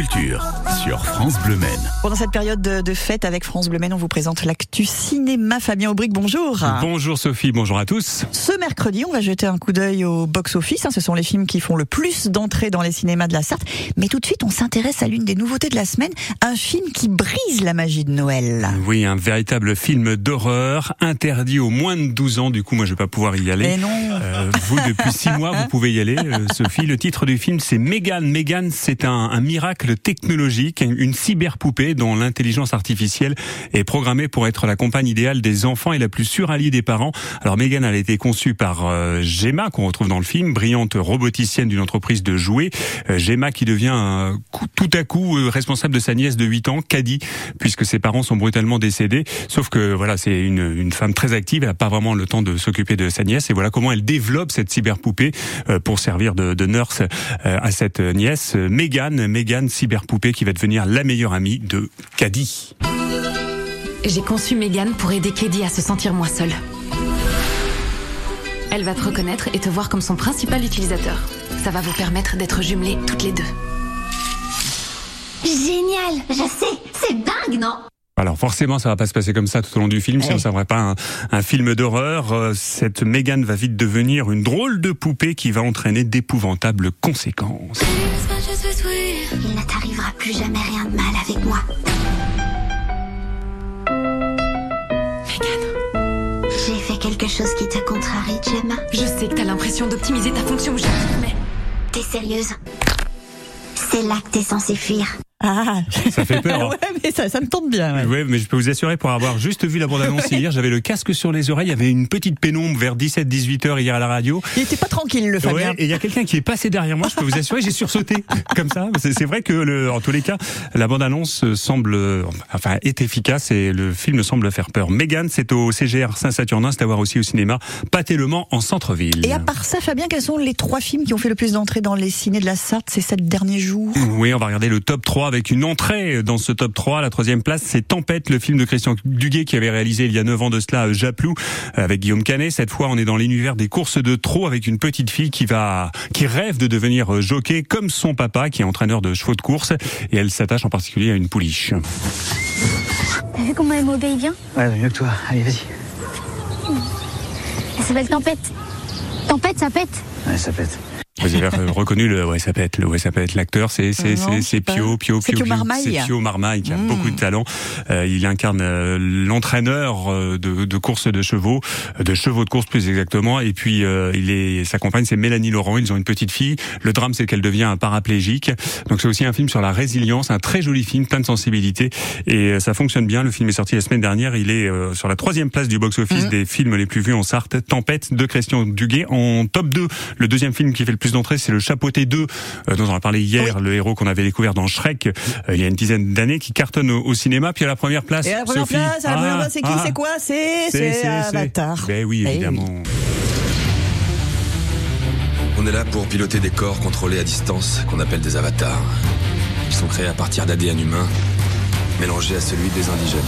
culture sur France Bleu Maine. Pendant cette période de, de fête avec France Bleu Maine, on vous présente l'actu cinéma. Fabien Aubric, bonjour. Bonjour Sophie, bonjour à tous. Ce mercredi, on va jeter un coup d'œil au box-office. hein. Ce sont les films qui font le plus d'entrées dans les cinémas de la Sarthe. Mais tout de suite, on s'intéresse à l'une des nouveautés de la semaine, un film qui brise la magie de Noël. Oui, un véritable film d'horreur, interdit aux moins de 12 ans. Du coup, moi, je vais pas pouvoir y aller. Mais non. Euh, vous, depuis six mois, vous pouvez y aller, euh, Sophie. Le titre du film, c'est Megan. Megan, c'est un, un miracle technologique, une cyberpoupée dont l'intelligence artificielle est programmée pour être la compagne idéale des enfants et la plus sûre alliée des parents. Alors, Megan, elle a été conçue par euh, Gemma, qu'on retrouve dans le film, brillante roboticienne d'une entreprise de jouets. Euh, Gemma qui devient euh, tout à coup responsable de sa nièce de 8 ans, Caddy, puisque ses parents sont brutalement décédés. Sauf que voilà, c'est une, femme très active, elle n'a pas vraiment le temps de s'occuper de sa nièce. Et voilà comment elle développe cette cyberpoupée pour servir de, de nurse à cette nièce. Megan, Megan, cyberpoupée qui va devenir la meilleure amie de Caddy. J'ai conçu Megan pour aider Keddy à se sentir moins seule. Elle va te reconnaître et te voir comme son principal utilisateur. Ça va vous permettre d'être jumelées toutes les deux. Génial, je sais, c'est dingue, non? Alors forcément, ça va pas se passer comme ça tout au long du film, sinon ça serait pas un, un film d'horreur. Euh, Cette Megan va vite devenir une drôle de poupée qui va entraîner d'épouvantables conséquences. Il ne t'arrivera plus jamais rien de mal avec moi. Megan, J'ai fait quelque chose qui te contrarie, Gemma. je sais que t'as l'impression d'optimiser ta fonction mais T'es sérieuse C'est là que t'es censé fuir. Ah, Ça fait peur. hein. ouais, mais ça, ça me tente bien. ouais. Ouais, mais je peux vous assurer, pour avoir juste vu la bande-annonce hier, j'avais le casque sur les oreilles, il y avait une petite pénombre vers 17-18 heures hier à la radio. Il était pas tranquille, le Fabien. Ouais, et il y a quelqu'un qui est passé derrière moi, je peux vous assurer, j'ai sursauté comme ça. C'est vrai que, le, en tous les cas, la bande-annonce semble, euh, enfin, est efficace et le film semble faire peur. Megan, c'est au CGR Saint-Saturnin, c'est à voir aussi au cinéma, Pâté Le Mans en centre-ville. Et à part ça, Fabien, quels sont les trois films qui ont fait le plus d'entrées dans les ciné de la Sarthe ces sept derniers jours? Oui, on va regarder le top 3 avec une entrée dans ce top 3. La troisième place, c'est Tempête, le film de Christian Duguay qui avait réalisé il y a 9 ans de cela euh, Japlou avec Guillaume Canet. Cette fois, on est dans l'univers des courses de trot avec une petite fille qui va, qui rêve de devenir euh, jockey comme son papa qui est entraîneur de chevaux de course et elle s'attache en particulier à une pouliche. T'as vu comment elle m'obéit bien? Ouais, mieux que toi. Allez, vas-y. Elle s'appelle Tempête. Tempête, ça pète? Ouais, ça pète. Vous avez euh, reconnu le ouais ça peut être le ouais ça peut être l'acteur. C'est c'est Non, c'est c'est. Pio Pio C'est Pio Pio Marmaille. c'est Pio Marmaille qui a Mm. beaucoup de talent. Euh, il incarne euh, l'entraîneur euh, de, de course de chevaux euh, de chevaux de course plus exactement. Et puis euh, il est sa compagne c'est Mélanie Laurent. Ils ont une petite fille. Le drame c'est qu'elle devient un paraplégique. Donc c'est aussi un film sur la résilience un très joli film plein de sensibilité. Et euh, ça fonctionne bien. Le film est sorti la semaine dernière. Il est euh, sur la troisième place du box office des films les plus vus en Sarthe. Tempête de Christian Duguay en top 2 le deuxième film qui fait le plus d'entrées c'est le Chapeauté 2 euh, dont on a parlé hier le héros qu'on avait découvert dans Shrek euh, il y a une dizaine d'années qui cartonne au, au cinéma puis à la première place Et à la première Sophie. place, à la première Ah, place, c'est qui, ah, c'est quoi C'est Avatar. ben oui Eh évidemment On est là pour piloter des corps contrôlés à distance qu'on appelle des avatars. Ils sont créés à partir d'ADN humain, mélangé à celui des indigènes.